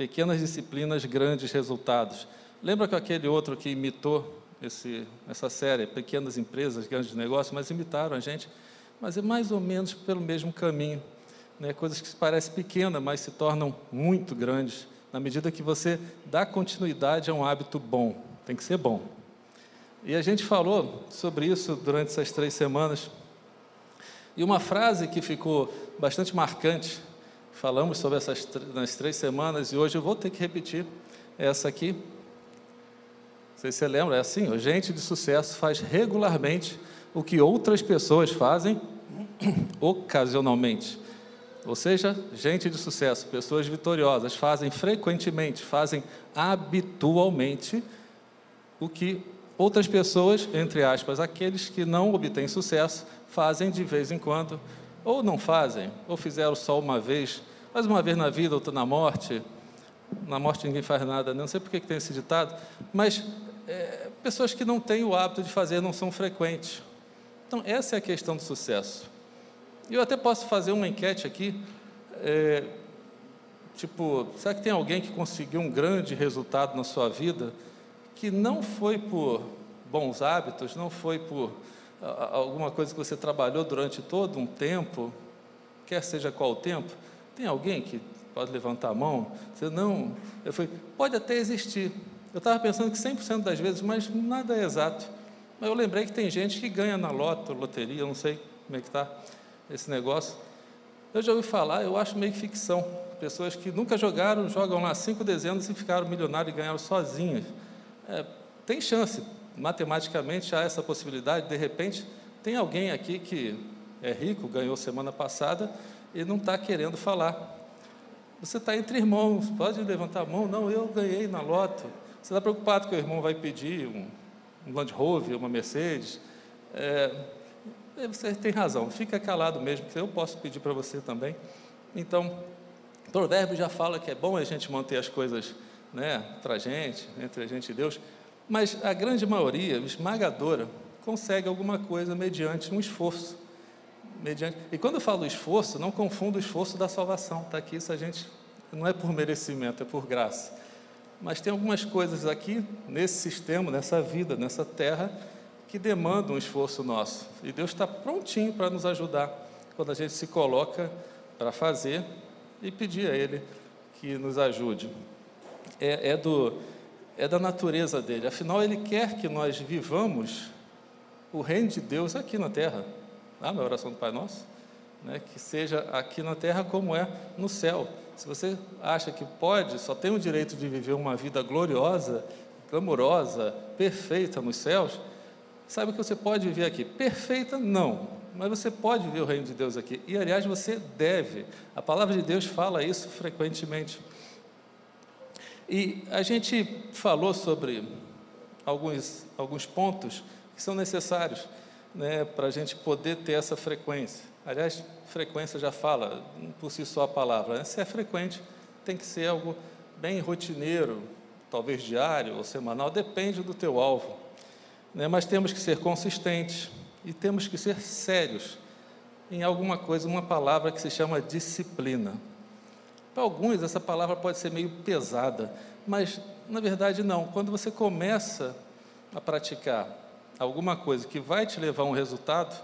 Pequenas disciplinas, grandes resultados. Lembra que aquele outro que imitou esse, essa série, Pequenas Empresas, Grandes Negócios, mas imitaram a gente, mas é mais ou menos pelo mesmo caminho. Né? Coisas que parecem pequenas, mas se tornam muito grandes, na medida que você dá continuidade a um hábito bom. Tem que ser bom. E a gente falou sobre isso durante essas três semanas. E uma frase que ficou bastante marcante, falamos sobre essas nas três semanas, e hoje eu vou ter que repetir essa aqui. Não sei se você lembra, é assim: o gente de sucesso faz regularmente o que outras pessoas fazem ocasionalmente. Ou seja, gente de sucesso, pessoas vitoriosas, fazem frequentemente, fazem habitualmente o que outras pessoas, entre aspas, aqueles que não obtêm sucesso, fazem de vez em quando, ou não fazem, ou fizeram só uma vez, mas uma vez na vida, outra na morte. Na morte ninguém faz nada, não sei por que tem esse ditado, mas é, pessoas que não têm o hábito de fazer não são frequentes. Então, essa é a questão do sucesso. Eu até posso fazer uma enquete aqui, é, tipo, será que tem alguém que conseguiu um grande resultado na sua vida que não foi por bons hábitos, não foi por alguma coisa que você trabalhou durante todo um tempo, quer seja qual o tempo? Tem alguém que pode levantar a mão? Você não, eu fui, pode até existir. Eu estava pensando que 100% das vezes, mas nada é exato. Mas eu lembrei que tem gente que ganha na loto, loteria, não sei como é que está esse negócio. Eu já ouvi falar, eu acho meio ficção. Pessoas que nunca jogaram, jogam lá cinco dezenas e ficaram milionários e ganharam sozinhas. É, tem chance, matematicamente há essa possibilidade. De repente, tem alguém aqui que é rico, ganhou semana passada e não está querendo falar. Você está entre irmãos, pode levantar a mão. Não, eu ganhei na loto. Você está preocupado que o irmão vai pedir um, um Land Rover, uma Mercedes. É, você tem razão, fica calado mesmo, que eu posso pedir para você também. Então, o provérbio já fala que é bom a gente manter as coisas né, para a gente, entre a gente e Deus, mas a grande maioria, esmagadora, consegue alguma coisa mediante um esforço. Mediante... E quando eu falo esforço, não confunda o esforço da salvação, tá aqui, isso a gente não é por merecimento, é por graça. Mas tem algumas coisas aqui, nesse sistema, nessa vida, nessa terra, que demandam um esforço nosso. E Deus está prontinho para nos ajudar quando a gente se coloca para fazer e pedir a Ele que nos ajude. É, é, do, é da natureza dele. Afinal, Ele quer que nós vivamos o reino de Deus aqui na terra. Ah, na oração do Pai Nosso? Né? Que seja aqui na terra como é no céu. Se você acha que pode, só tem o direito de viver uma vida gloriosa, clamorosa, perfeita nos céus, Saiba que você pode viver aqui. Perfeita, não. Mas você pode viver o reino de Deus aqui. E, aliás, você deve. A palavra de Deus fala isso frequentemente. E a gente falou sobre alguns, alguns pontos que são necessários né, para a gente poder ter essa frequência. Aliás, frequência já fala por si só a palavra. Né? Se é frequente, tem que ser algo bem rotineiro, talvez diário ou semanal, depende do teu alvo né? mas temos que ser consistentes e temos que ser sérios em alguma coisa, uma palavra que se chama disciplina. Para alguns, essa palavra pode ser meio pesada, mas na verdade não. Quando você começa a praticar alguma coisa que vai te levar a um resultado,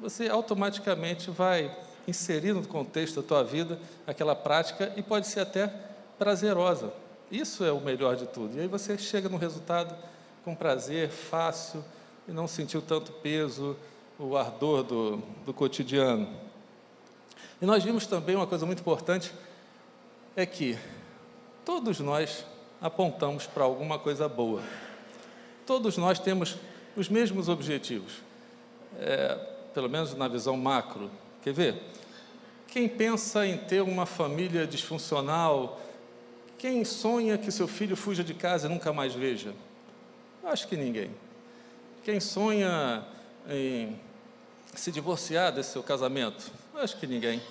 você automaticamente vai inserir no contexto da tua vida aquela prática e pode ser até prazerosa. Isso é o melhor de tudo. E aí você chega no resultado com prazer, fácil, e não sentiu tanto peso, o ardor do, do cotidiano. E nós vimos também uma coisa muito importante, é que todos nós apontamos para alguma coisa boa. Todos nós temos os mesmos objetivos, é, pelo menos na visão macro. Quer ver? Quem pensa em ter uma família disfuncional, quem sonha que seu filho fuja de casa e nunca mais veja? Acho que ninguém. Quem sonha em se divorciar desse seu casamento? Acho que ninguém.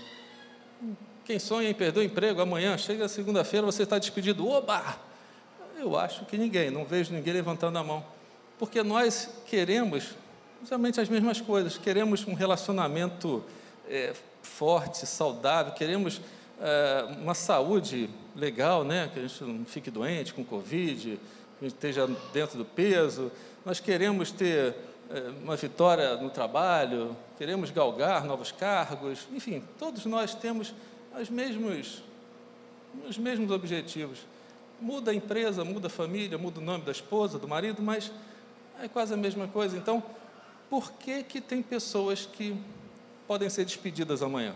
Quem sonha em perder o emprego amanhã, chega segunda-feira, você está despedido. Oba! Eu acho que ninguém, não vejo ninguém levantando a mão. Porque nós queremos geralmente as mesmas coisas. Queremos um relacionamento é, forte, saudável, queremos é, uma saúde legal, né? Que a gente não fique doente com Covid, que a gente esteja dentro do peso. Nós queremos ter é, uma vitória no trabalho, queremos galgar novos cargos. Enfim, todos nós temos os mesmos, os mesmos objetivos. Muda a empresa, muda a família, muda o nome da esposa, do marido, mas é quase a mesma coisa. Então, por que, que tem pessoas que podem ser despedidas amanhã?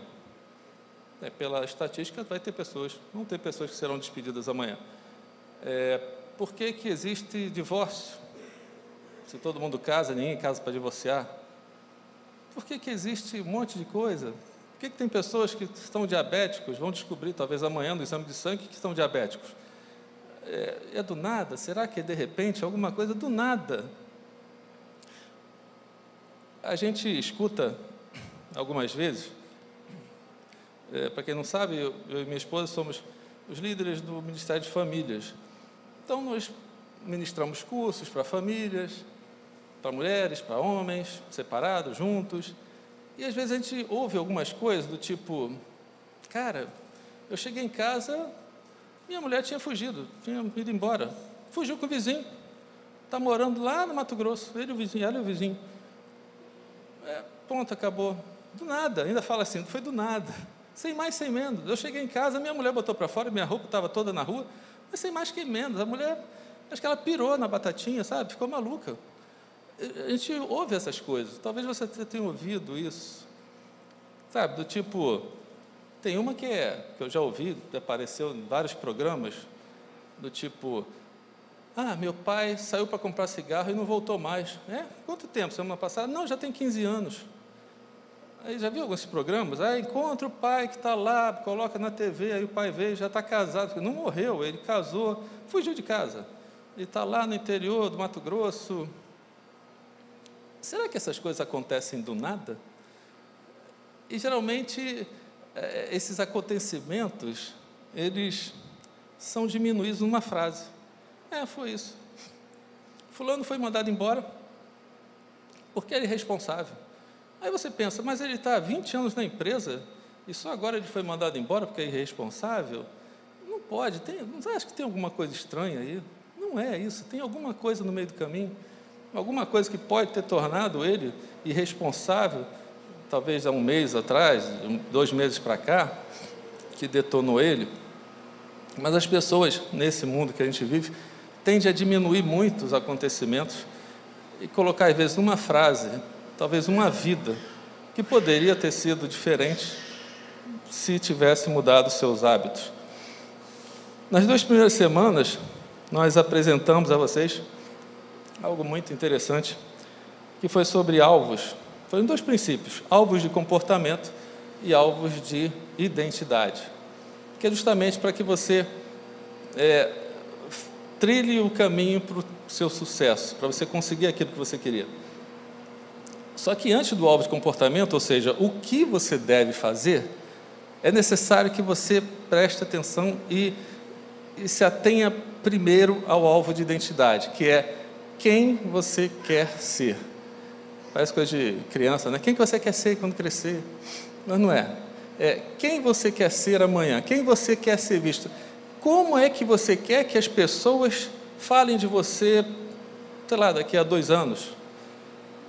É, pela estatística, vai ter pessoas, vão ter pessoas que serão despedidas amanhã. É, por que, que existe divórcio? Se todo mundo casa, ninguém casa para divorciar. Por que, que existe um monte de coisa? Por que, que tem pessoas que estão diabéticos, vão descobrir talvez amanhã no exame de sangue que estão diabéticos? É, é do nada? Será que é de repente alguma coisa do nada? A gente escuta algumas vezes, é, para quem não sabe, eu, eu, e minha esposa somos os líderes do Ministério de Famílias. Então, nós ministramos cursos para famílias, para mulheres, para homens, separados, juntos. E às vezes a gente ouve algumas coisas do tipo: cara, eu cheguei em casa, minha mulher tinha fugido, tinha ido embora, fugiu com o vizinho, está morando lá no Mato Grosso, ele o vizinho, ela e o vizinho. É, ponto, acabou. Do nada, ainda fala assim, foi do nada, sem mais, sem menos. Eu cheguei em casa, minha mulher botou para fora, minha roupa estava toda na rua, mas sem mais que menos. A mulher, acho que ela pirou na batatinha, sabe? Ficou maluca. A gente ouve essas coisas, talvez você tenha ouvido isso, sabe? Do tipo, tem uma que é, que eu já ouvi, apareceu em vários programas, do tipo, ah, meu pai saiu para comprar cigarro e não voltou mais. É? Quanto tempo? Semana passada? Não, já tem 15 anos. Aí já viu alguns programas? Ah, encontra o pai que está lá, coloca na TV, aí o pai veio, já está casado. Não morreu, ele casou, fugiu de casa. Ele está lá no interior do Mato Grosso, Será que essas coisas acontecem do nada? E geralmente é, esses acontecimentos, eles são diminuídos numa frase. É, foi isso. Fulano foi mandado embora porque ele é responsável. Aí você pensa, mas ele está há 20 anos na empresa e só agora ele foi mandado embora porque é irresponsável? Não pode, tem, não acha que tem alguma coisa estranha aí? Não é isso, tem alguma coisa no meio do caminho alguma coisa que pode ter tornado ele irresponsável, talvez há um mês atrás, dois meses para cá, que detonou ele. Mas as pessoas, nesse mundo que a gente vive, tendem a diminuir muito os acontecimentos e colocar, às vezes, numa frase, talvez uma vida, que poderia ter sido diferente se tivesse mudado seus hábitos. Nas duas primeiras semanas, nós apresentamos a vocês algo muito interessante, que foi sobre alvos. Foram dois princípios: alvos de comportamento e alvos de identidade. Que é justamente para que você é, trilhe o caminho para o seu sucesso, para você conseguir aquilo que você queria. Só que antes do alvo de comportamento, ou seja, o que você deve fazer, é necessário que você preste atenção e, e se atenha primeiro ao alvo de identidade, que é quem você quer ser. Parece coisa de criança, né? Quem que você quer ser quando crescer? Mas não é. É quem você quer ser amanhã, quem você quer ser visto. Como é que você quer que as pessoas falem de você, sei lá, daqui a dois anos?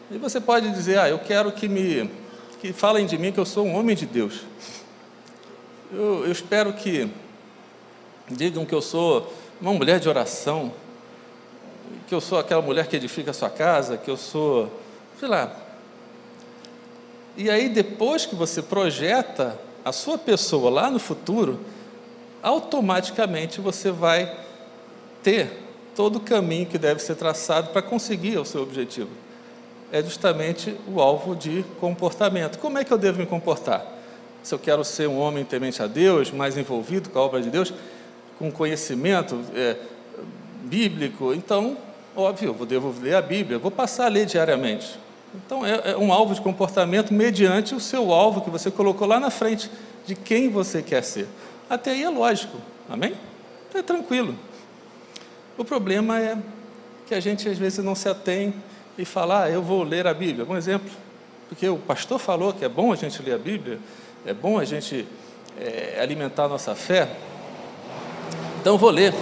E você pode dizer, ah, eu quero que me que falem de mim que eu sou um homem de Deus. Eu, eu espero que digam que eu sou uma mulher de oração, que eu sou aquela mulher que edifica a sua casa, que eu sou, sei lá. E aí, depois que você projeta a sua pessoa lá no futuro, automaticamente você vai ter todo o caminho que deve ser traçado para conseguir o seu objetivo. É justamente o alvo de comportamento. Como é que eu devo me comportar? Se eu quero ser um homem temente a Deus, mais envolvido com a obra de Deus, com conhecimento é, bíblico, então Óbvio, eu devo ler a Bíblia, vou passar a ler diariamente. Então, é, é um alvo de comportamento mediante o seu alvo que você colocou lá na frente, de quem você quer ser. Até aí é lógico, amém? É tranquilo. O problema é que a gente às vezes não se atém e fala, ah, eu vou ler a Bíblia. Um exemplo, porque o pastor falou que é bom a gente ler a Bíblia, é bom a gente é, alimentar a nossa fé. Então vou ler.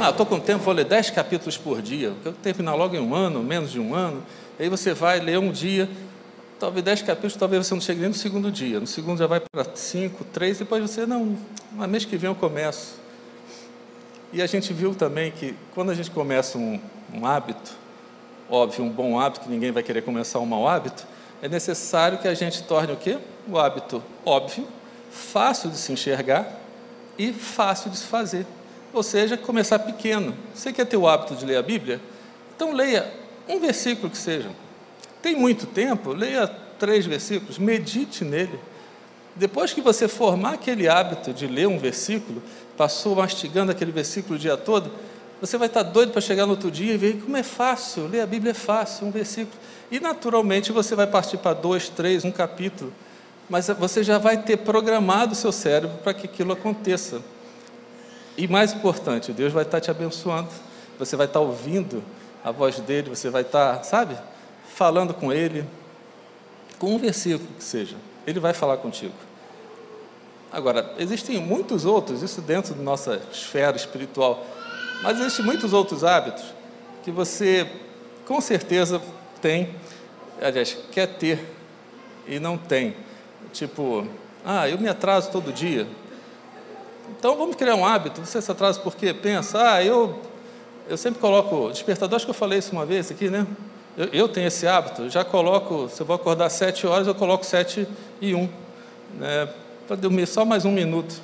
Ah, estou com tempo, vou ler dez capítulos por dia. Eu terminar logo em um ano, menos de um ano. Aí você vai ler um dia, talvez dez capítulos, talvez você não chegue nem no segundo dia. No segundo já vai para cinco, três, depois você, não, no mês que vem eu começo. E a gente viu também que quando a gente começa um, um hábito, óbvio, um bom hábito, que ninguém vai querer começar um mau hábito, é necessário que a gente torne o quê? O hábito óbvio, fácil de se enxergar e fácil de se fazer. Ou seja, começar pequeno. Você quer ter o hábito de ler a Bíblia? Então leia um versículo que seja. Tem muito tempo? Leia três versículos, medite nele. Depois que você formar aquele hábito de ler um versículo, passou mastigando aquele versículo o dia todo, você vai estar doido para chegar no outro dia e ver como é fácil, ler a Bíblia é fácil, um versículo. E naturalmente você vai partir para dois, três, um capítulo, mas você já vai ter programado o seu cérebro para que aquilo aconteça. E mais importante, Deus vai estar te abençoando, você vai estar ouvindo a voz dele, você vai estar, sabe, falando com ele, com um versículo que seja, ele vai falar contigo. Agora, existem muitos outros, isso dentro da nossa esfera espiritual, mas existem muitos outros hábitos que você, com certeza, tem, aliás, quer ter e não tem. Tipo, ah, eu me atraso todo dia. Então vamos criar um hábito. Você se atrasa porque pensa, ah, eu, eu sempre coloco despertador, acho que eu falei isso uma vez aqui, né? Eu, eu tenho esse hábito, já coloco, se eu vou acordar sete horas, eu coloco sete e um. Né? Para dormir só mais um minuto.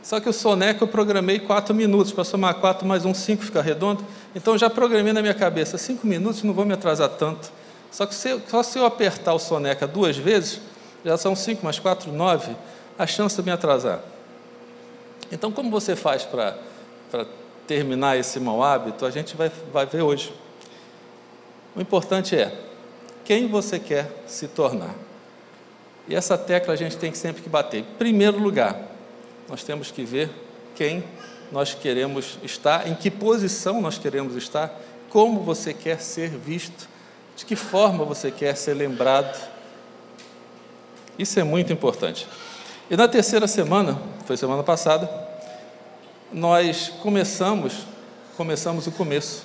Só que o soneca eu programei quatro minutos, para somar quatro mais um, cinco, fica redondo. Então já programei na minha cabeça, cinco minutos não vou me atrasar tanto. Só que se, só se eu apertar o soneca duas vezes, já são cinco mais quatro, nove, a chance de me atrasar. Então como você faz para terminar esse mau hábito, a gente vai, vai ver hoje. O importante é quem você quer se tornar. E essa tecla a gente tem que sempre que bater. Em primeiro lugar, nós temos que ver quem nós queremos estar, em que posição nós queremos estar, como você quer ser visto, de que forma você quer ser lembrado. Isso é muito importante. E na terceira semana, foi semana passada, nós começamos, começamos o começo,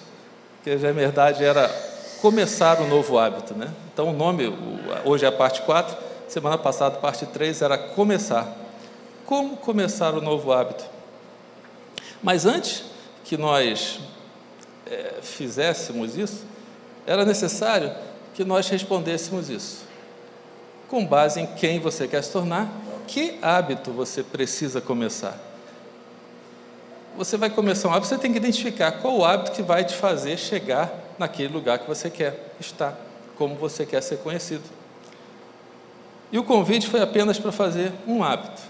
que na verdade era começar um novo hábito, né? Então o nome, hoje é a parte 4, Semana passada, parte 3 era começar. Como começar o novo hábito? Mas antes que nós é, fizéssemos isso, era necessário que nós respondêssemos isso. Com base em quem você quer se tornar, que hábito você precisa começar? Você vai começar um hábito, você tem que identificar qual o hábito que vai te fazer chegar naquele lugar que você quer estar, como você quer ser conhecido. E o convite foi apenas para fazer um hábito.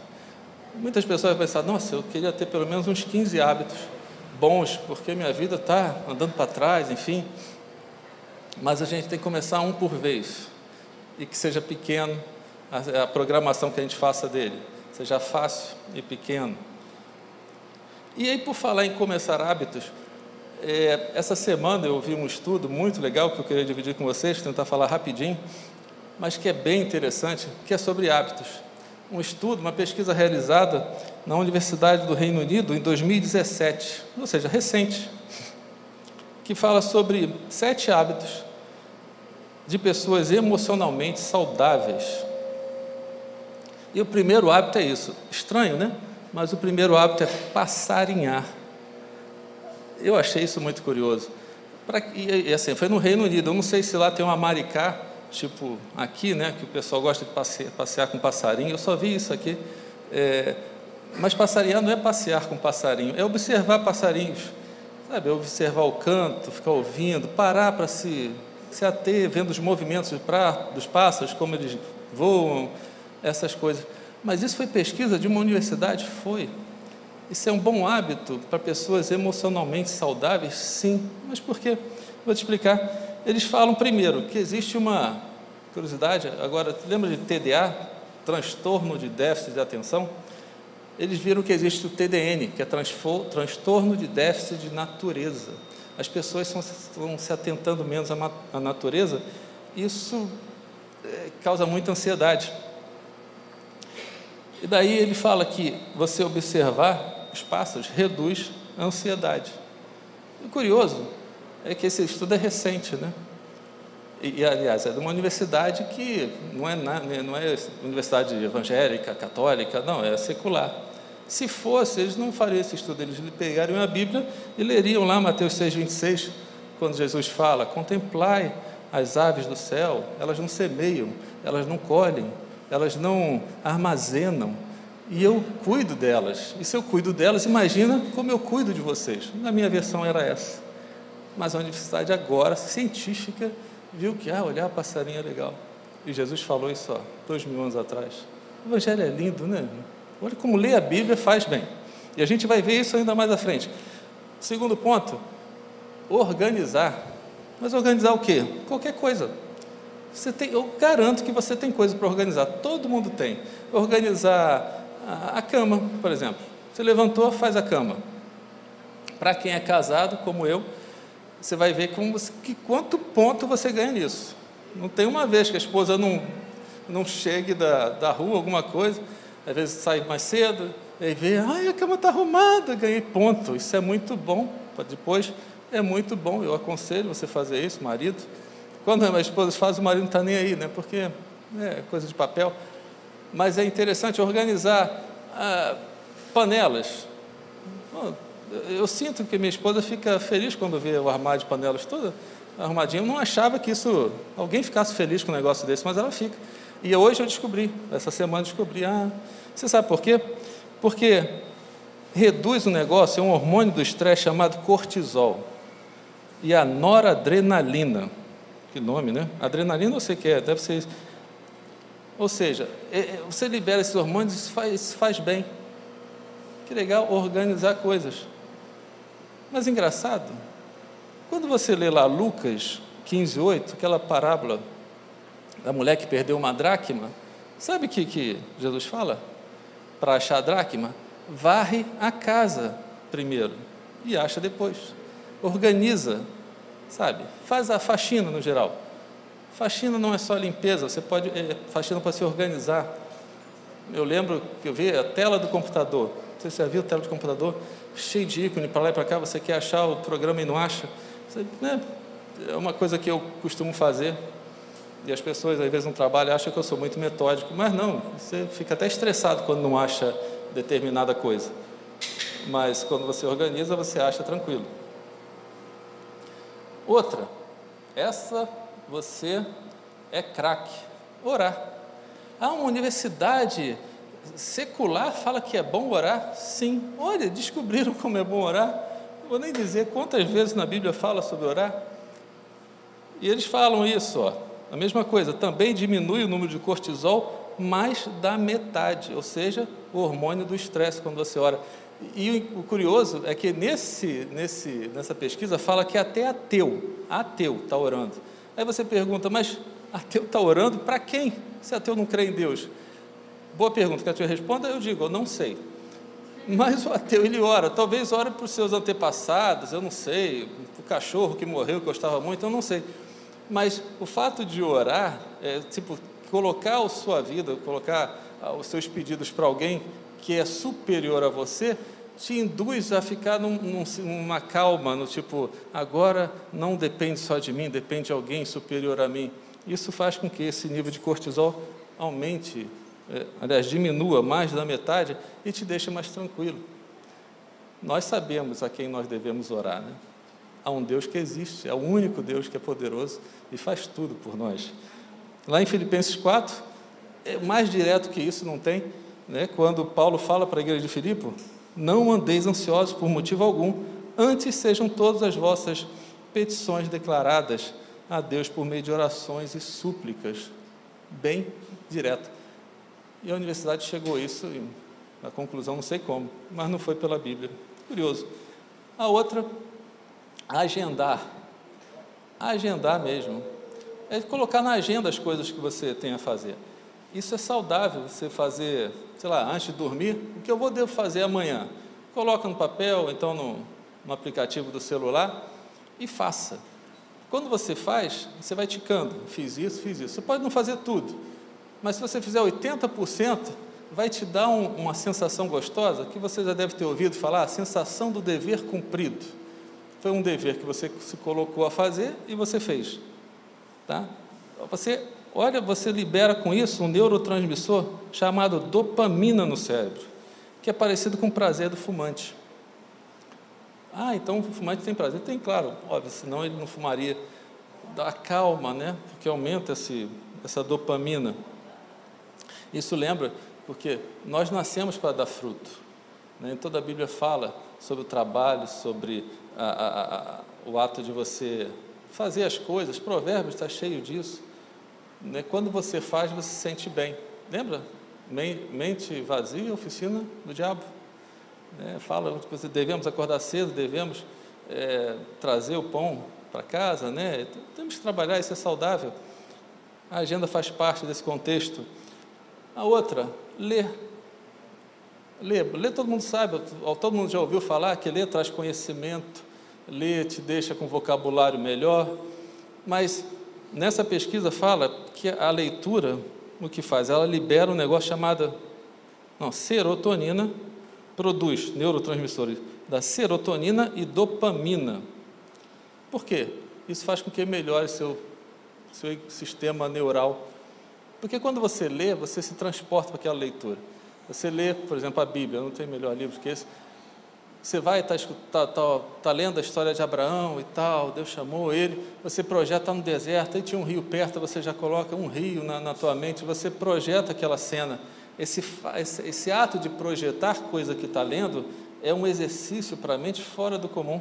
Muitas pessoas vão pensar, nossa, eu queria ter pelo menos uns 15 hábitos bons, porque minha vida está andando para trás, enfim. Mas a gente tem que começar um por vez. E que seja pequeno a, a programação que a gente faça dele. Seja fácil e pequeno. E aí, por falar em começar hábitos, é, essa semana eu vi um estudo muito legal que eu queria dividir com vocês, tentar falar rapidinho mas que é bem interessante, que é sobre hábitos. Um estudo, uma pesquisa realizada na Universidade do Reino Unido em 2017, ou seja, recente, que fala sobre sete hábitos de pessoas emocionalmente saudáveis. E o primeiro hábito é isso. Estranho, né? Mas o primeiro hábito é passarinhar. Eu achei isso muito curioso. Pra, e, e assim, foi no Reino Unido. Eu não sei se lá tem uma maricá tipo aqui, né, que o pessoal gosta de passear, passear com passarinho, eu só vi isso aqui. É, mas passarinhar não é passear com passarinho, é observar passarinhos, sabe? É observar o canto, ficar ouvindo, parar para se, se ater, vendo os movimentos dos pássaros, como eles voam, essas coisas. Mas isso foi pesquisa de uma universidade? Foi. Isso é um bom hábito para pessoas emocionalmente saudáveis? Sim. Mas por quê? Vou te explicar eles falam primeiro que existe uma curiosidade, agora, lembra de TDA, transtorno de déficit de atenção? Eles viram que existe o TDN, que é transtorno de déficit de natureza. As pessoas estão se atentando menos à natureza, isso é, causa muita ansiedade. E daí ele fala que você observar os pássaros reduz ansiedade. O curioso é que esse estudo é recente, né? E, aliás, é de uma universidade que não é, né, não é universidade evangélica, católica, não, é secular. Se fosse, eles não fariam esse estudo, eles pegariam a Bíblia e leriam lá Mateus 6, 26, quando Jesus fala: Contemplai as aves do céu, elas não semeiam, elas não colhem, elas não armazenam, e eu cuido delas. E se eu cuido delas, imagina como eu cuido de vocês. Na minha versão era essa. Mas a universidade agora, científica, viu que, ah, olhar passarinho é legal. E Jesus falou isso, ó, dois mil anos atrás. O Evangelho é lindo, né? Olha como ler a Bíblia faz bem. E a gente vai ver isso ainda mais à frente. Segundo ponto, organizar. Mas organizar o quê? Qualquer coisa. Você tem, eu garanto que você tem coisa para organizar. Todo mundo tem. Organizar a, a cama, por exemplo. Você levantou, faz a cama. Para quem é casado, como eu, você vai ver como, que quanto ponto você ganha nisso. Não tem uma vez que a esposa não, não chegue da, da rua, alguma coisa, às vezes sai mais cedo, e vê, ai, a cama está arrumada, ganhei ponto. Isso é muito bom. Depois é muito bom, eu aconselho você fazer isso, marido. Quando a esposa faz, o marido não está nem aí, né? Porque é coisa de papel. Mas é interessante organizar ah, panelas. Bom, eu sinto que minha esposa fica feliz quando vê o armário de panelas todo arrumadinho. Eu não achava que isso alguém ficasse feliz com um negócio desse, mas ela fica. E hoje eu descobri, essa semana descobri, ah, você sabe por quê? Porque reduz o negócio, é um hormônio do estresse chamado cortisol e a noradrenalina. Que nome, né? Adrenalina você quer, deve ser. Ou seja, é, é, você libera esses hormônios e isso faz, faz bem. Que legal organizar coisas. Mas engraçado, quando você lê lá Lucas 15, 8, aquela parábola da mulher que perdeu uma dracma, sabe o que, que Jesus fala? Para achar a dracma, varre a casa primeiro e acha depois. Organiza, sabe? Faz a faxina no geral. Faxina não é só limpeza, você pode, é, faxina para se organizar. Eu lembro que eu vi a tela do computador. Você já viu a tela do computador? Cheio de ícone para lá e para cá, você quer achar o programa e não acha. Você, né, é uma coisa que eu costumo fazer. E as pessoas, às vezes, no trabalho acham que eu sou muito metódico, mas não, você fica até estressado quando não acha determinada coisa. Mas quando você organiza, você acha tranquilo. Outra, essa você é craque. Orar. Há uma universidade secular fala que é bom orar? Sim. Olha, descobriram como é bom orar. Não vou nem dizer quantas vezes na Bíblia fala sobre orar. E eles falam isso, ó. A mesma coisa, também diminui o número de cortisol mais da metade, ou seja, o hormônio do estresse quando você ora. E o curioso é que nesse, nesse, nessa pesquisa fala que até ateu, ateu está orando. Aí você pergunta, mas ateu está orando para quem? Se ateu não crê em Deus. Boa pergunta, que a tia responda, eu digo, eu não sei. Mas o ateu, ele ora, talvez ore para os seus antepassados, eu não sei, para o cachorro que morreu, que gostava muito, eu não sei. Mas o fato de orar, é, tipo, colocar a sua vida, colocar ah, os seus pedidos para alguém que é superior a você, te induz a ficar num, num, numa calma, no tipo, agora não depende só de mim, depende de alguém superior a mim. Isso faz com que esse nível de cortisol aumente aliás, diminua mais da metade e te deixa mais tranquilo. Nós sabemos a quem nós devemos orar, né? Há um Deus que existe, é o único Deus que é poderoso e faz tudo por nós. Lá em Filipenses 4, é mais direto que isso não tem, né? Quando Paulo fala para a igreja de Filipe, não andeis ansiosos por motivo algum, antes sejam todas as vossas petições declaradas a Deus por meio de orações e súplicas, bem direto. E a universidade chegou a isso, na conclusão, não sei como, mas não foi pela Bíblia. Curioso. A outra, agendar. Agendar mesmo. É colocar na agenda as coisas que você tem a fazer. Isso é saudável, você fazer, sei lá, antes de dormir, o que eu vou devo fazer amanhã? Coloca no papel, então no, no aplicativo do celular e faça. Quando você faz, você vai ticando, fiz isso, fiz isso. Você pode não fazer tudo, mas se você fizer 80%, vai te dar um, uma sensação gostosa que você já deve ter ouvido falar, a sensação do dever cumprido. Foi um dever que você se colocou a fazer e você fez. Tá? Você, olha, você libera com isso um neurotransmissor chamado dopamina no cérebro, que é parecido com o prazer do fumante. Ah, então o fumante tem prazer? Tem, claro, óbvio, senão ele não fumaria. Dá calma, né? Porque aumenta esse, essa dopamina. Isso lembra, porque nós nascemos para dar fruto. Né? Toda a Bíblia fala sobre o trabalho, sobre a, a, a, o ato de você fazer as coisas. Provérbios está cheio disso. Né? Quando você faz, você se sente bem. Lembra? Mente vazia, oficina do diabo. Né? Fala que devemos acordar cedo, devemos é, trazer o pão para casa, né? Temos que trabalhar, isso é saudável. A agenda faz parte desse contexto. A outra, ler. Ler, ler todo mundo sabe, todo mundo já ouviu falar que ler traz conhecimento, ler te deixa com vocabulário melhor, mas nessa pesquisa fala que a leitura, o que faz? Ela libera um negócio chamado não, serotonina, produz neurotransmissores da serotonina e dopamina. Por quê? Isso faz com que melhore seu, seu sistema neural porque quando você lê, você se transporta para aquela leitura. Você lê, por exemplo, a Bíblia, não tem melhor livro que esse. Você vai estar tá, tá, tá, tá, lendo a história de Abraão e tal, Deus chamou ele, você projeta no deserto, aí tinha um rio perto, você já coloca um rio na, na tua mente, você projeta aquela cena. Esse, esse, esse ato de projetar coisa que está lendo é um exercício para a mente fora do comum.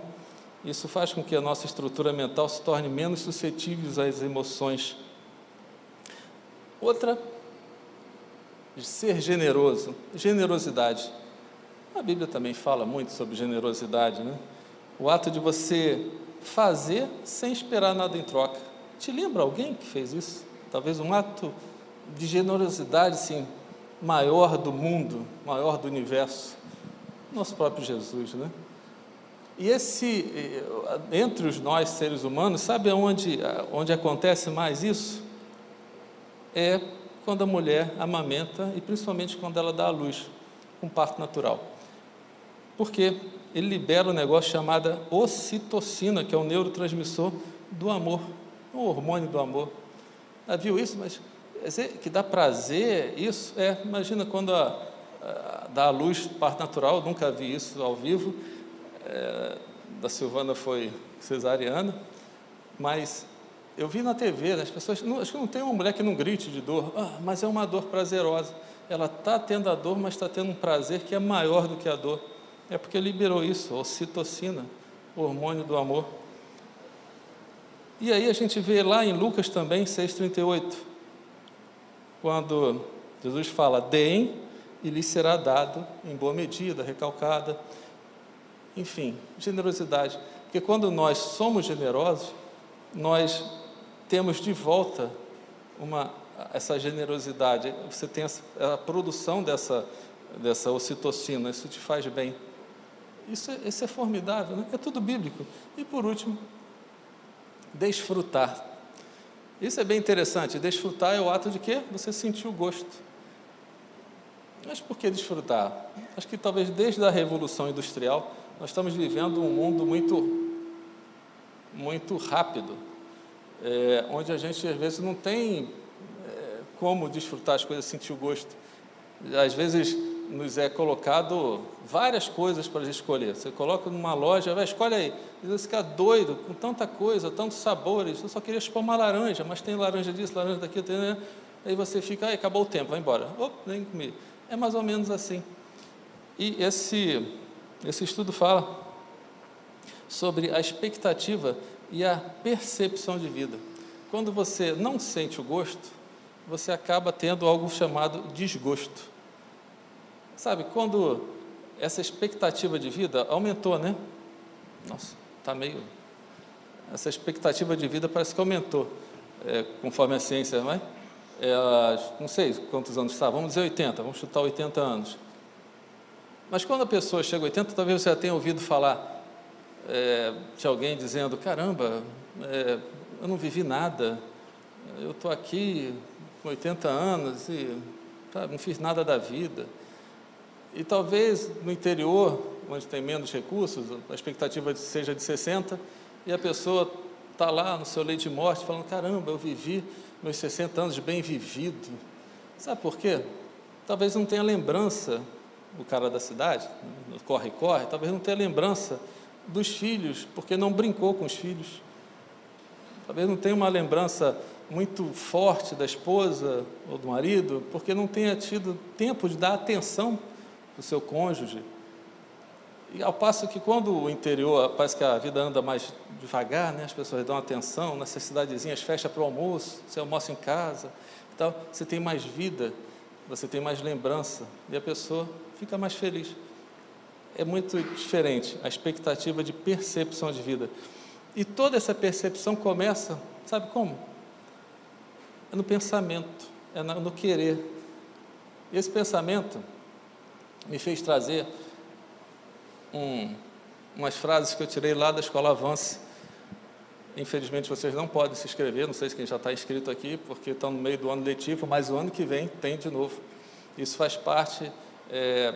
Isso faz com que a nossa estrutura mental se torne menos suscetível às emoções Outra, de ser generoso, generosidade. A Bíblia também fala muito sobre generosidade, né? O ato de você fazer sem esperar nada em troca. Te lembra alguém que fez isso? Talvez um ato de generosidade, sim, maior do mundo, maior do universo. Nosso próprio Jesus, né? E esse, eh, entre os nós seres humanos, sabe onde, onde acontece mais isso? É quando a mulher amamenta e principalmente quando ela dá à luz, um parto natural. Porque ele libera um negócio chamado ocitocina, que é o neurotransmissor do amor, o hormônio do amor. Já viu isso? Mas que dá prazer, isso é, imagina quando a, a, dá à luz parto natural, nunca vi isso ao vivo. É, da Silvana foi cesariana, mas eu vi na TV, as pessoas, não, acho que não tem uma mulher que não grite de dor, ah, mas é uma dor prazerosa. Ela está tendo a dor, mas está tendo um prazer que é maior do que a dor. É porque liberou isso, ocitocina, o hormônio do amor. E aí a gente vê lá em Lucas também, 6,38, quando Jesus fala: deem e lhes será dado em boa medida, recalcada. Enfim, generosidade. Porque quando nós somos generosos, nós temos de volta uma, essa generosidade. Você tem a, a produção dessa, dessa ocitocina, isso te faz bem. Isso, é, isso é formidável, né? é tudo bíblico. E por último, desfrutar. Isso é bem interessante. Desfrutar é o ato de quê? Você sentir o gosto. Mas por que desfrutar? Acho que talvez desde a Revolução Industrial nós estamos vivendo um mundo muito, muito rápido é, onde a gente às vezes não tem é, como desfrutar as coisas, sentir o gosto. Às vezes nos é colocado várias coisas para escolher. Você coloca numa loja, vai, escolhe aí. Você fica doido com tanta coisa, tantos sabores. Eu só queria chupar uma laranja, mas tem laranja disso, laranja daquilo. Tem, né? Aí você fica, acabou o tempo, vai embora. Opa, nem comi. É mais ou menos assim. E esse, esse estudo fala sobre a expectativa e a percepção de vida. Quando você não sente o gosto, você acaba tendo algo chamado desgosto. Sabe, quando essa expectativa de vida aumentou, né? Nossa, está meio. Essa expectativa de vida parece que aumentou, é, conforme a ciência, não é? é? Não sei quantos anos está, vamos dizer 80, vamos chutar 80 anos. Mas quando a pessoa chega a 80, talvez você já tenha ouvido falar é, de alguém dizendo: caramba, é, eu não vivi nada, eu estou aqui com 80 anos e não fiz nada da vida. E talvez no interior, onde tem menos recursos, a expectativa seja de 60, e a pessoa está lá no seu leite de morte falando: caramba, eu vivi meus 60 anos de bem vivido. Sabe por quê? Talvez não tenha lembrança, o cara da cidade, corre-corre, talvez não tenha lembrança dos filhos, porque não brincou com os filhos. Talvez não tenha uma lembrança muito forte da esposa ou do marido, porque não tenha tido tempo de dar atenção para o seu cônjuge. E ao passo que quando o interior, parece que a vida anda mais devagar, né? as pessoas dão atenção, nessas cidadezinhas fecha para o almoço, você almoça em casa, então você tem mais vida, você tem mais lembrança, e a pessoa fica mais feliz. É muito diferente a expectativa de percepção de vida. E toda essa percepção começa, sabe como? É no pensamento, é no querer. E esse pensamento me fez trazer um, umas frases que eu tirei lá da escola Avance. Infelizmente vocês não podem se inscrever, não sei se quem já está inscrito aqui, porque estão no meio do ano letivo, mas o ano que vem tem de novo. Isso faz parte, é,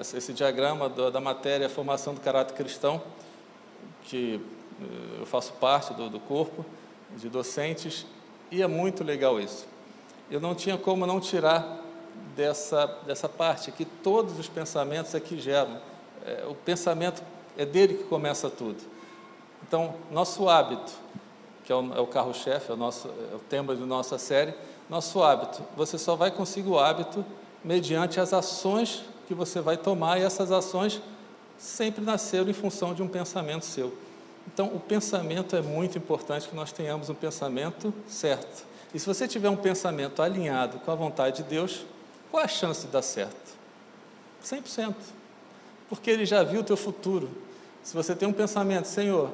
esse diagrama da, matéria Formação do Caráter Cristão, que eh, eu faço parte do, do corpo de docentes, e é muito legal isso. Eu não tinha como não tirar dessa, dessa parte, que todos os pensamentos aqui geram. É, o pensamento é dele que começa tudo. Então, nosso hábito, que é o, é o carro-chefe, é, o nosso, é o tema de nossa série, nosso hábito. Você só vai conseguir o hábito mediante as ações que você vai tomar, e essas ações sempre nasceram em função de um pensamento seu. Então, o pensamento é muito importante que nós tenhamos um pensamento certo. E se você tiver um pensamento alinhado com a vontade de Deus, qual a chance de dar certo? 100%. Porque Ele já viu o teu futuro. Se você tem um pensamento, Senhor,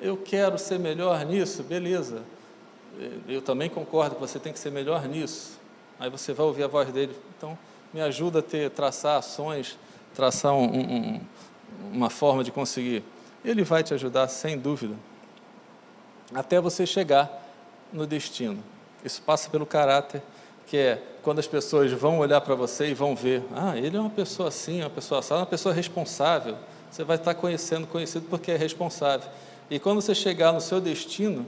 eu quero ser melhor nisso, beleza. Eu também concordo que você tem que ser melhor nisso. Aí você vai ouvir a voz dele. Então, me ajuda a ter, traçar ações, traçar um, um, uma forma de conseguir ele vai te ajudar sem dúvida, até você chegar no destino. Isso passa pelo caráter, que é quando as pessoas vão olhar para você e vão ver, ah, ele é uma pessoa assim, uma pessoa assim, uma pessoa responsável. Você vai estar conhecendo, conhecido porque é responsável. E quando você chegar no seu destino,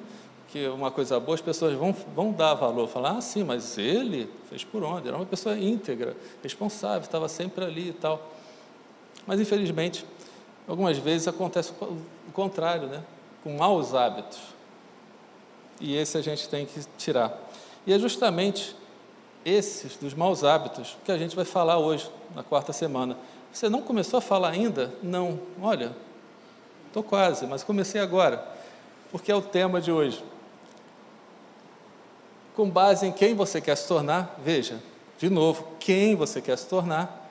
que uma coisa boa, as pessoas vão, vão dar valor, falar, ah, sim, mas ele fez por onde? Era uma pessoa íntegra, responsável, estava sempre ali e tal. Mas, infelizmente, Algumas vezes acontece o contrário, né? com maus hábitos. E esse a gente tem que tirar. E é justamente esses dos maus hábitos que a gente vai falar hoje, na quarta semana. Você não começou a falar ainda? Não. Olha, estou quase, mas comecei agora, porque é o tema de hoje. Com base em quem você quer se tornar, veja, de novo, quem você quer se tornar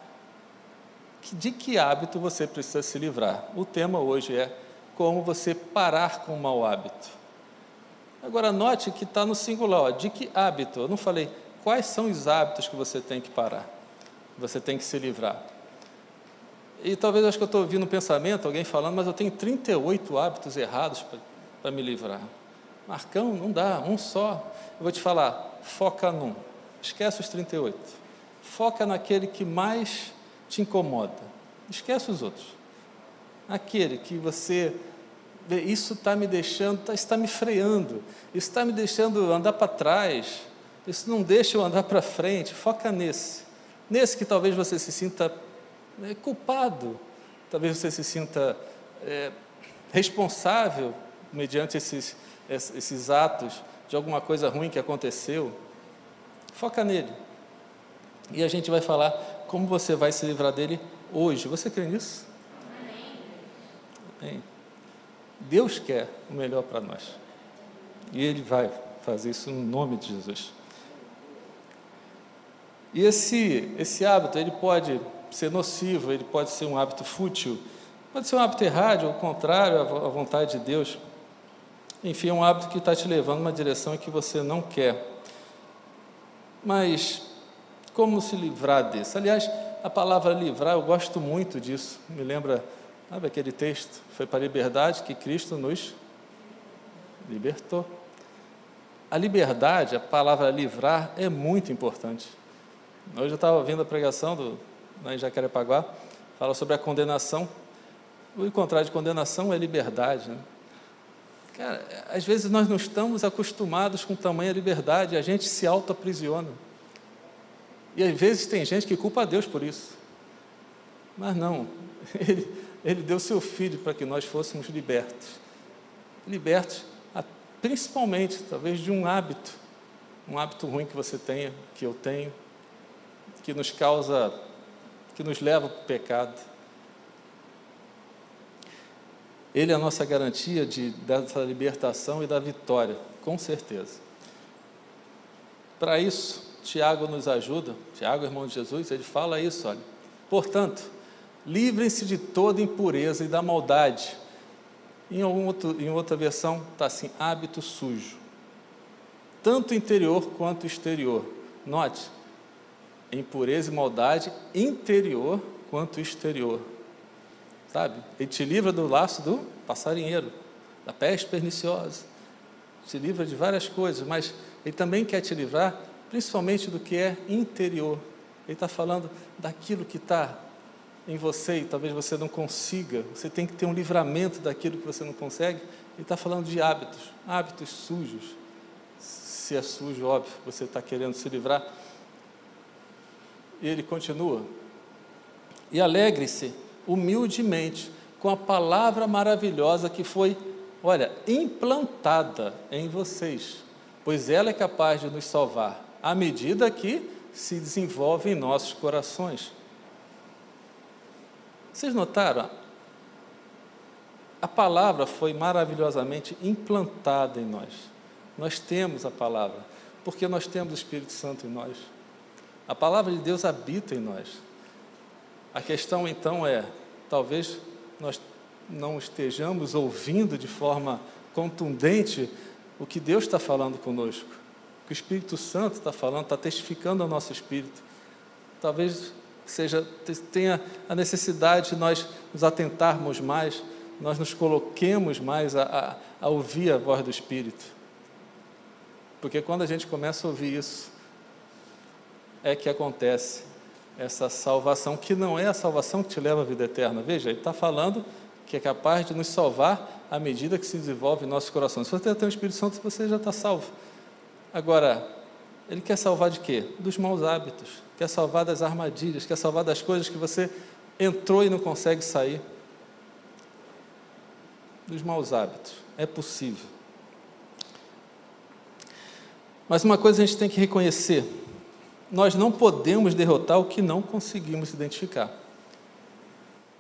de que hábito você precisa se livrar. O tema hoje é como você parar com o mau hábito. Agora, note que está no singular, ó, de que hábito? Eu não falei quais são os hábitos que você tem que parar, você tem que se livrar. E talvez acho que eu estou ouvindo um pensamento, alguém falando, mas eu tenho 38 hábitos errados para me livrar. Marcão, não dá, um só. Eu vou te falar, foca num. Esquece os 38. Foca naquele que mais te incomoda. Esquece os outros. Aquele que você isso está me deixando, tá, está me freando, isso está me deixando andar para trás, isso não deixa eu andar para frente. Foca nesse. Nesse que talvez você se sinta é, culpado, talvez você se sinta é, responsável mediante esses, esses atos de alguma coisa ruim que aconteceu. Foca nele. E a gente vai falar como você vai se livrar dele hoje. Você crê nisso? Amém. Deus quer o melhor para nós. E Ele vai fazer isso no nome de Jesus. E esse, esse hábito, ele pode ser nocivo, ele pode ser um hábito fútil, pode ser um hábito errado, ao contrário à vontade de Deus. Enfim, é um hábito que está te levando numa direção que você não quer. Mas como se livrar desse? Aliás, a palavra livrar, eu gosto muito disso. Me lembra, sabe aquele texto? Foi para a liberdade que Cristo nos libertou. A liberdade, a palavra livrar, é muito importante. Hoje eu estava ouvindo a pregação do, em Jacarepaguá, fala sobre a condenação. O contrário de condenação é liberdade. Né? Cara, às vezes nós não estamos acostumados com tamanha liberdade, a gente se auto-aprisiona. E às vezes tem gente que culpa a Deus por isso. Mas não, ele, ele deu seu filho para que nós fôssemos libertos. Libertos, principalmente, talvez, de um hábito, um hábito ruim que você tenha, que eu tenho, que nos causa, que nos leva para o pecado. Ele é a nossa garantia de, dessa libertação e da vitória, com certeza. Para isso, Tiago nos ajuda, Tiago, irmão de Jesus, ele fala isso, olha. Portanto, livrem-se de toda impureza e da maldade. Em, outro, em outra versão está assim, hábito sujo. Tanto interior quanto exterior. Note, impureza e maldade interior quanto exterior. Sabe? Ele te livra do laço do passarinheiro, da peste perniciosa. Te livra de várias coisas, mas ele também quer te livrar principalmente do que é interior. Ele está falando daquilo que está em você e talvez você não consiga, você tem que ter um livramento daquilo que você não consegue. Ele está falando de hábitos, hábitos sujos. Se é sujo, óbvio, você está querendo se livrar. E ele continua. E alegre-se humildemente com a palavra maravilhosa que foi, olha, implantada em vocês, pois ela é capaz de nos salvar à medida que se desenvolve em nossos corações. Vocês notaram? A palavra foi maravilhosamente implantada em nós. Nós temos a palavra, porque nós temos o Espírito Santo em nós. A palavra de Deus habita em nós. A questão então é: talvez nós não estejamos ouvindo de forma contundente o que Deus está falando conosco que o Espírito Santo está falando, está testificando ao nosso espírito. Talvez seja tenha a necessidade de nós nos atentarmos mais, nós nos coloquemos mais a, a, a ouvir a voz do Espírito. Porque quando a gente começa a ouvir isso, é que acontece essa salvação, que não é a salvação que te leva à vida eterna. Veja, ele está falando que é capaz de nos salvar à medida que se desenvolve em nossos corações. Se você tem o Espírito Santo, você já está salvo. Agora, ele quer salvar de quê? Dos maus hábitos, quer salvar das armadilhas, quer salvar das coisas que você entrou e não consegue sair. Dos maus hábitos. É possível. Mas uma coisa a gente tem que reconhecer: nós não podemos derrotar o que não conseguimos identificar.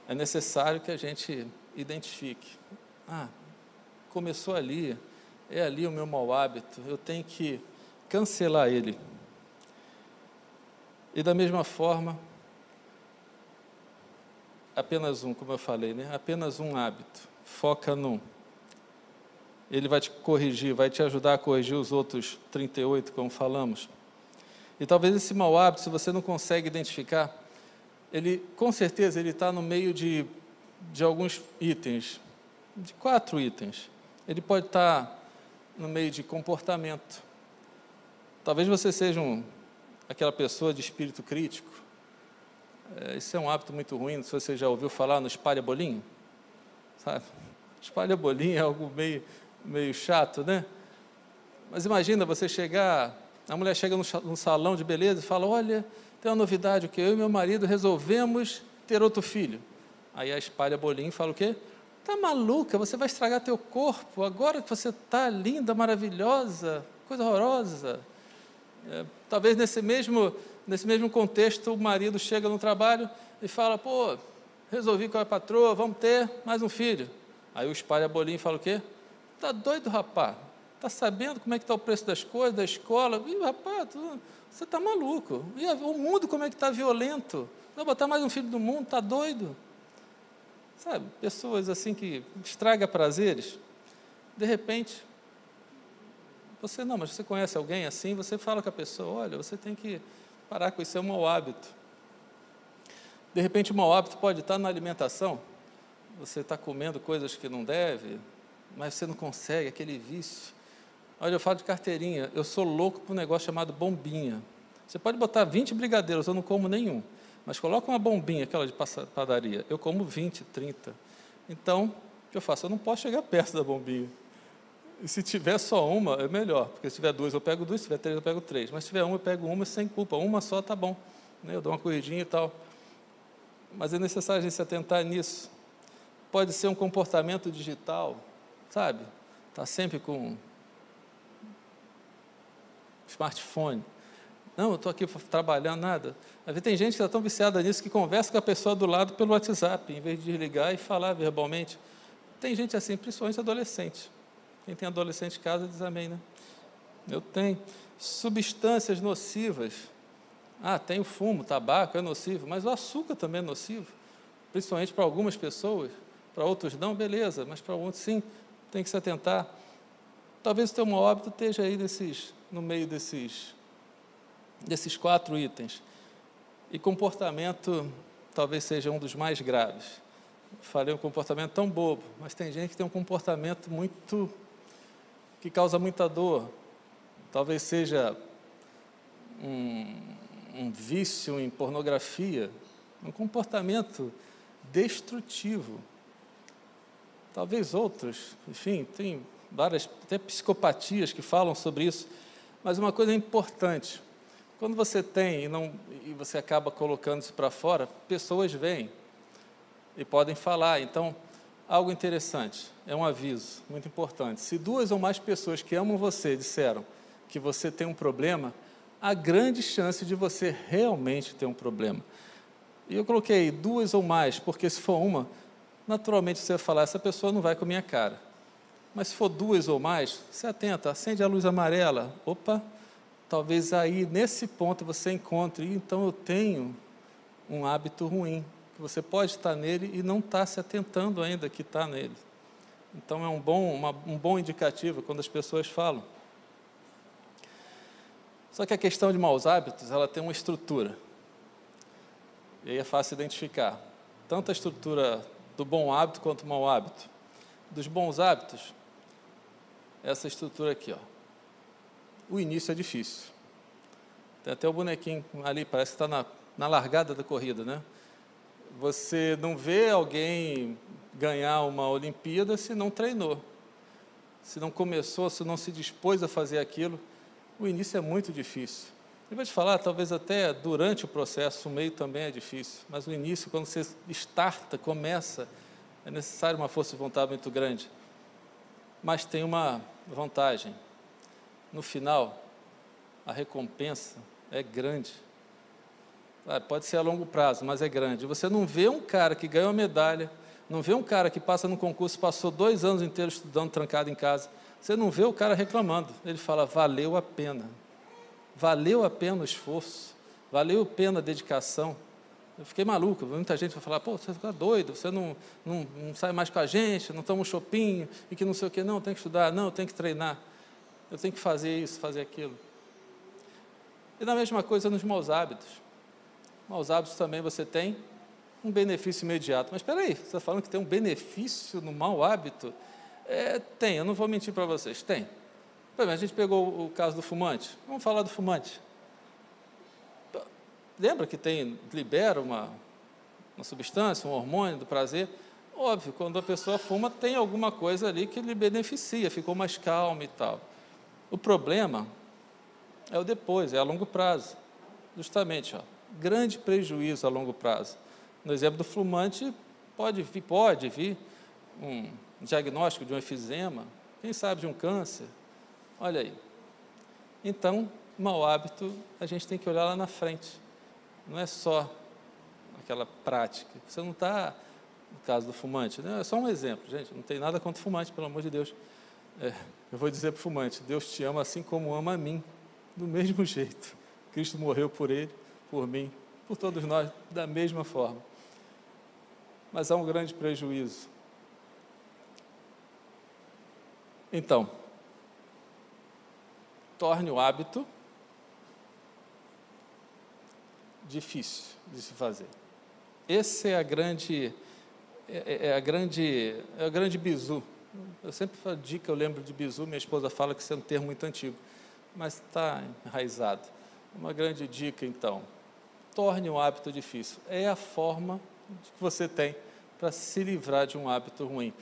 É necessário que a gente identifique. Ah, começou ali, é ali o meu mau hábito, eu tenho que cancelar ele. E da mesma forma, apenas um, como eu falei, né? apenas um hábito, foca num. Ele vai te corrigir, vai te ajudar a corrigir os outros 38, como falamos. E talvez esse mau hábito, se você não consegue identificar, ele, com certeza, ele está no meio de, de alguns itens, de quatro itens. Ele pode estar tá no meio de comportamento. Talvez você seja um, aquela pessoa de espírito crítico. É, isso é um hábito muito ruim. Se você já ouviu falar no espalha bolinho, sabe? Espalha bolinho é algo meio, meio chato, né? Mas imagina você chegar, a mulher chega num salão de beleza e fala: Olha, tem uma novidade, o que eu e meu marido resolvemos ter outro filho. Aí a espalha bolinho fala o quê? Está maluca? Você vai estragar teu corpo. Agora que você está linda, maravilhosa, coisa horrorosa. É, talvez nesse mesmo, nesse mesmo contexto, o marido chega no trabalho e fala: pô, resolvi com a patroa, vamos ter mais um filho. Aí o espalha bolinho e fala o quê? Está doido, rapaz? Está sabendo como é que está o preço das coisas, da escola? Ih, rapaz, tu, você está maluco. E o mundo como é que está violento? Vai botar mais um filho do mundo, está doido? Sabe, pessoas assim que estraga prazeres. De repente, você não, mas você conhece alguém assim, você fala com a pessoa, olha, você tem que parar com isso, é um mau hábito. De repente, o mau hábito pode estar na alimentação. Você está comendo coisas que não deve, mas você não consegue, aquele vício. Olha, eu falo de carteirinha, eu sou louco por um negócio chamado bombinha. Você pode botar 20 brigadeiros, eu não como nenhum. Mas coloca uma bombinha, aquela de padaria, eu como 20, 30. Então, o que eu faço? Eu não posso chegar perto da bombinha. E se tiver só uma, é melhor, porque se tiver duas, eu pego duas, se tiver três, eu pego três. Mas se tiver uma, eu pego uma sem culpa. Uma só está bom. Né? Eu dou uma corridinha e tal. Mas é necessário a gente se atentar nisso. Pode ser um comportamento digital, sabe? Está sempre com smartphone. Não, eu estou aqui trabalhando, nada. Às vezes tem gente que está tão viciada nisso que conversa com a pessoa do lado pelo WhatsApp, em vez de desligar e falar verbalmente. Tem gente assim, principalmente adolescente. Quem tem adolescente em casa diz amém, né? Eu tenho. Substâncias nocivas. Ah, tem o fumo, tabaco é nocivo, mas o açúcar também é nocivo, principalmente para algumas pessoas, para outros não, beleza, mas para outros sim, tem que se atentar. Talvez o teu hábito esteja aí nesses, no meio desses desses quatro itens. E comportamento talvez seja um dos mais graves. Falei um comportamento tão bobo, mas tem gente que tem um comportamento muito que causa muita dor. Talvez seja um, um vício em pornografia, um comportamento destrutivo. Talvez outros, enfim, tem várias até psicopatias que falam sobre isso, mas uma coisa importante, quando você tem e, não, e você acaba colocando isso para fora, pessoas vêm e podem falar. Então, algo interessante, é um aviso muito importante. Se duas ou mais pessoas que amam você disseram que você tem um problema, há grande chance de você realmente ter um problema. E eu coloquei duas ou mais, porque se for uma, naturalmente você vai falar, essa pessoa não vai com a minha cara. Mas se for duas ou mais, se atenta, acende a luz amarela. Opa, talvez aí nesse ponto você encontre, então eu tenho um hábito ruim, que você pode estar nele e não está se atentando ainda que está nele. Então é um bom, uma, um bom indicativo quando as pessoas falam. Só que a questão de maus hábitos, ela tem uma estrutura. E aí é fácil identificar. Tanto a estrutura do bom hábito quanto do mau hábito. Dos bons hábitos, essa estrutura aqui, ó o início é difícil. Tem até o bonequinho ali, parece que está na, na largada da corrida, né? Você não vê alguém ganhar uma Olimpíada se não treinou, se não começou, se não se dispôs a fazer aquilo. O início é muito difícil. Eu vou te falar, talvez até durante o processo, o meio também é difícil, mas o início, quando você starta, começa, é necessário uma força de vontade muito grande. Mas tem uma vantagem, no final, a recompensa é grande. pode ser a longo prazo, mas é grande. Você não vê um cara que ganhou a medalha, não vê um cara que passa no concurso, passou dois anos inteiros estudando trancado em casa. Você não vê o cara reclamando. Ele fala: valeu a pena. Valeu a pena o esforço. Valeu a pena a dedicação. Eu fiquei maluco. Muita gente vai falar: pô, você está doido, você não, não, não sai mais com a gente, não toma um shopping e que não sei o quê. Não, tem que estudar, não, tem que treinar eu tenho que fazer isso, fazer aquilo. E da mesma coisa nos maus hábitos. Maus hábitos também você tem um benefício imediato. Mas espera aí, você está falando que tem um benefício no mau hábito? É, tem, eu não vou mentir para vocês, tem. Exemplo, a gente pegou o caso do fumante. Vamos falar do fumante. Lembra que tem, libera uma, uma substância, um hormônio do prazer? Óbvio, quando a pessoa fuma, tem alguma coisa ali que lhe beneficia, ficou mais calmo e tal. O problema é o depois, é a longo prazo. Justamente, ó, grande prejuízo a longo prazo. No exemplo do fumante, pode vir, pode vir um diagnóstico de um efizema, quem sabe de um câncer. Olha aí. Então, mau hábito, a gente tem que olhar lá na frente. Não é só aquela prática. Você não está, no caso do fumante, né? é só um exemplo, gente. Não tem nada contra fumante, pelo amor de Deus. É, eu vou dizer para o fumante: Deus te ama assim como ama a mim, do mesmo jeito. Cristo morreu por ele, por mim, por todos nós, da mesma forma. Mas há um grande prejuízo. Então, torne o hábito difícil de se fazer. Esse é a grande é, é, é a grande é a grande bizu eu sempre falo dica, eu lembro de bizu, minha esposa fala que isso é um termo muito antigo, mas está enraizado. Uma grande dica, então, torne um hábito difícil. É a forma que você tem para se livrar de um hábito ruim.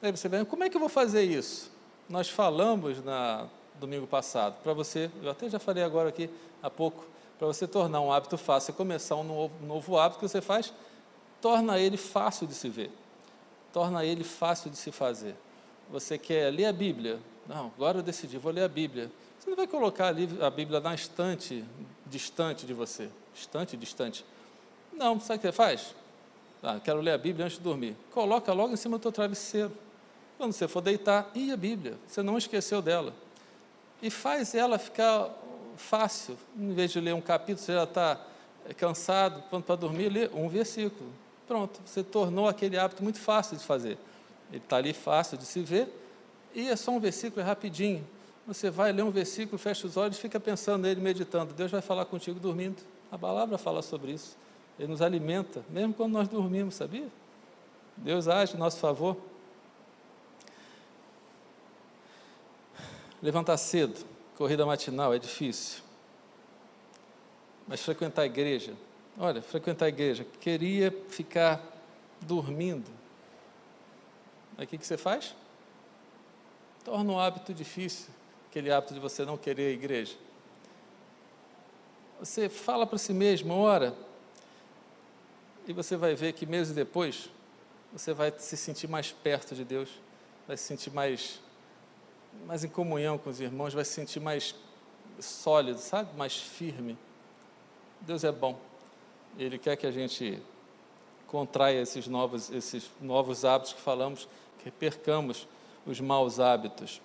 Aí você vê, como é que eu vou fazer isso? Nós falamos na domingo passado, para você, eu até já falei agora aqui há pouco, para você tornar um hábito fácil, começar um novo, um novo hábito que você faz, torna ele fácil de se ver, torna ele fácil de se fazer. Você quer ler a Bíblia? Não, agora eu decidi, vou ler a Bíblia. Você não vai colocar a Bíblia na estante, distante de você, distante, distante. Não, sabe o que você faz? Ah, quero ler a Bíblia antes de dormir. Coloca logo em cima do teu travesseiro. Quando você for deitar, e a Bíblia, você não esqueceu dela. E faz ela ficar fácil. Em vez de ler um capítulo, você já está cansado, quando para dormir, lê um versículo. Pronto, você tornou aquele hábito muito fácil de fazer. Ele está ali fácil de se ver, e é só um versículo, é rapidinho. Você vai ler um versículo, fecha os olhos, fica pensando nele, meditando. Deus vai falar contigo dormindo. A palavra fala sobre isso. Ele nos alimenta, mesmo quando nós dormimos, sabia? Deus age em nosso favor. Levantar cedo, corrida matinal é difícil. Mas frequentar a igreja, olha, frequentar a igreja, queria ficar dormindo. Aí o que, que você faz? Torna um hábito difícil, aquele hábito de você não querer a igreja. Você fala para si mesmo, ora, e você vai ver que meses depois, você vai se sentir mais perto de Deus, vai se sentir mais, mais em comunhão com os irmãos, vai se sentir mais sólido, sabe? Mais firme. Deus é bom. Ele quer que a gente contraia esses novos, esses novos hábitos que falamos, que percamos os maus hábitos.